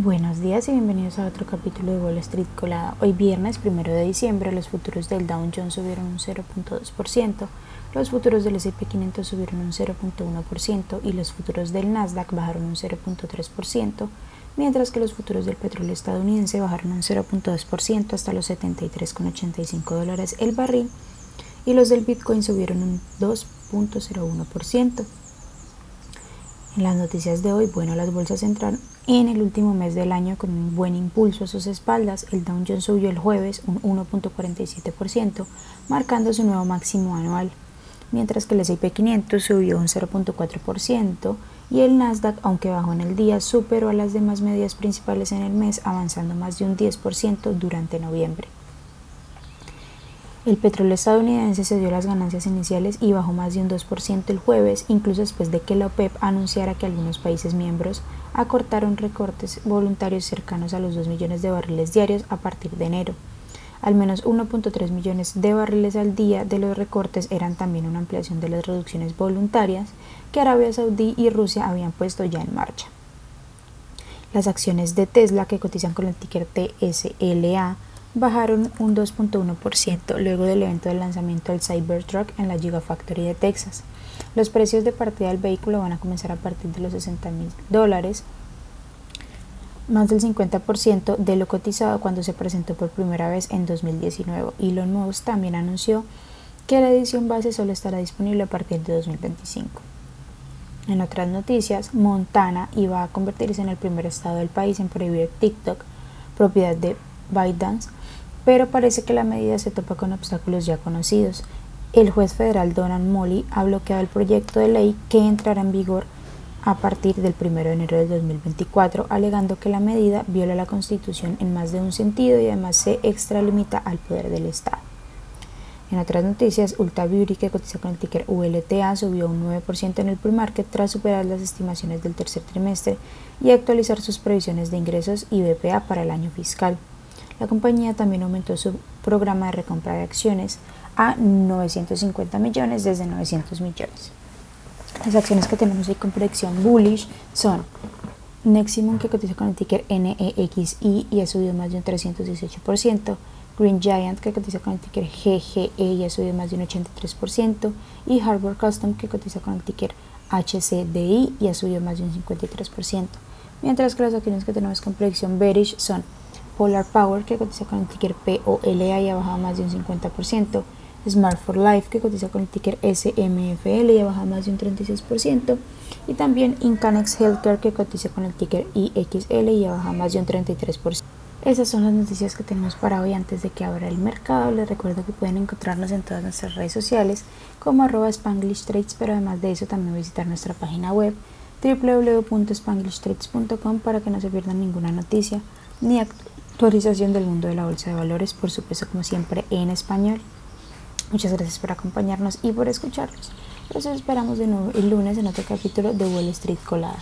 Buenos días y bienvenidos a otro capítulo de Wall Street Colada. Hoy viernes 1 de diciembre los futuros del Dow Jones subieron un 0.2%, los futuros del S&P 500 subieron un 0.1% y los futuros del Nasdaq bajaron un 0.3%, mientras que los futuros del petróleo estadounidense bajaron un 0.2% hasta los 73,85 dólares el barril y los del Bitcoin subieron un 2.01%. En las noticias de hoy, bueno, las bolsas entraron en el último mes del año con un buen impulso a sus espaldas. El Dow Jones subió el jueves un 1.47%, marcando su nuevo máximo anual, mientras que el S&P 500 subió un 0.4% y el Nasdaq, aunque bajó en el día, superó a las demás medias principales en el mes, avanzando más de un 10% durante noviembre. El petróleo estadounidense cedió las ganancias iniciales y bajó más de un 2% el jueves, incluso después de que la OPEP anunciara que algunos países miembros acortaron recortes voluntarios cercanos a los 2 millones de barriles diarios a partir de enero. Al menos 1.3 millones de barriles al día de los recortes eran también una ampliación de las reducciones voluntarias que Arabia Saudí y Rusia habían puesto ya en marcha. Las acciones de Tesla que cotizan con el ticker TSLA bajaron un 2.1% luego del evento de lanzamiento del Cybertruck en la Gigafactory de Texas. Los precios de partida del vehículo van a comenzar a partir de los 60 mil dólares, más del 50% de lo cotizado cuando se presentó por primera vez en 2019. Elon Musk también anunció que la edición base solo estará disponible a partir de 2025. En otras noticias, Montana iba a convertirse en el primer estado del país en prohibir TikTok, propiedad de ByteDance, pero parece que la medida se topa con obstáculos ya conocidos. El juez federal Donald Molly ha bloqueado el proyecto de ley que entrará en vigor a partir del 1 de enero del 2024, alegando que la medida viola la Constitución en más de un sentido y además se extralimita al poder del Estado. En otras noticias, Ulta Beauty, que cotiza con el ticker ULTA, subió un 9% en el pre-market tras superar las estimaciones del tercer trimestre y actualizar sus previsiones de ingresos y BPA para el año fiscal. La compañía también aumentó su programa de recompra de acciones a 950 millones desde 900 millones. Las acciones que tenemos ahí con predicción bullish son Neximum que cotiza con el ticker NEXI y ha subido más de un 318%, Green Giant que cotiza con el ticker GGE y ha subido más de un 83%, y Harbor Custom que cotiza con el ticker HCDI y ha subido más de un 53%. Mientras que las acciones que tenemos con predicción bearish son Polar Power, que cotiza con el ticker POLA y ha bajado más de un 50%, Smart for Life, que cotiza con el ticker SMFL y ha bajado más de un 36%, y también Incanex Healthcare, que cotiza con el ticker IXL y ha bajado más de un 33%. Esas son las noticias que tenemos para hoy antes de que abra el mercado. Les recuerdo que pueden encontrarnos en todas nuestras redes sociales como arroba Spanglish Trades, pero además de eso también visitar nuestra página web www.spanglishtrades.com para que no se pierdan ninguna noticia ni actualización del mundo de la bolsa de valores, por supuesto como siempre en español. Muchas gracias por acompañarnos y por escucharnos. Los esperamos de nuevo el lunes en otro capítulo de Wall Street Colada.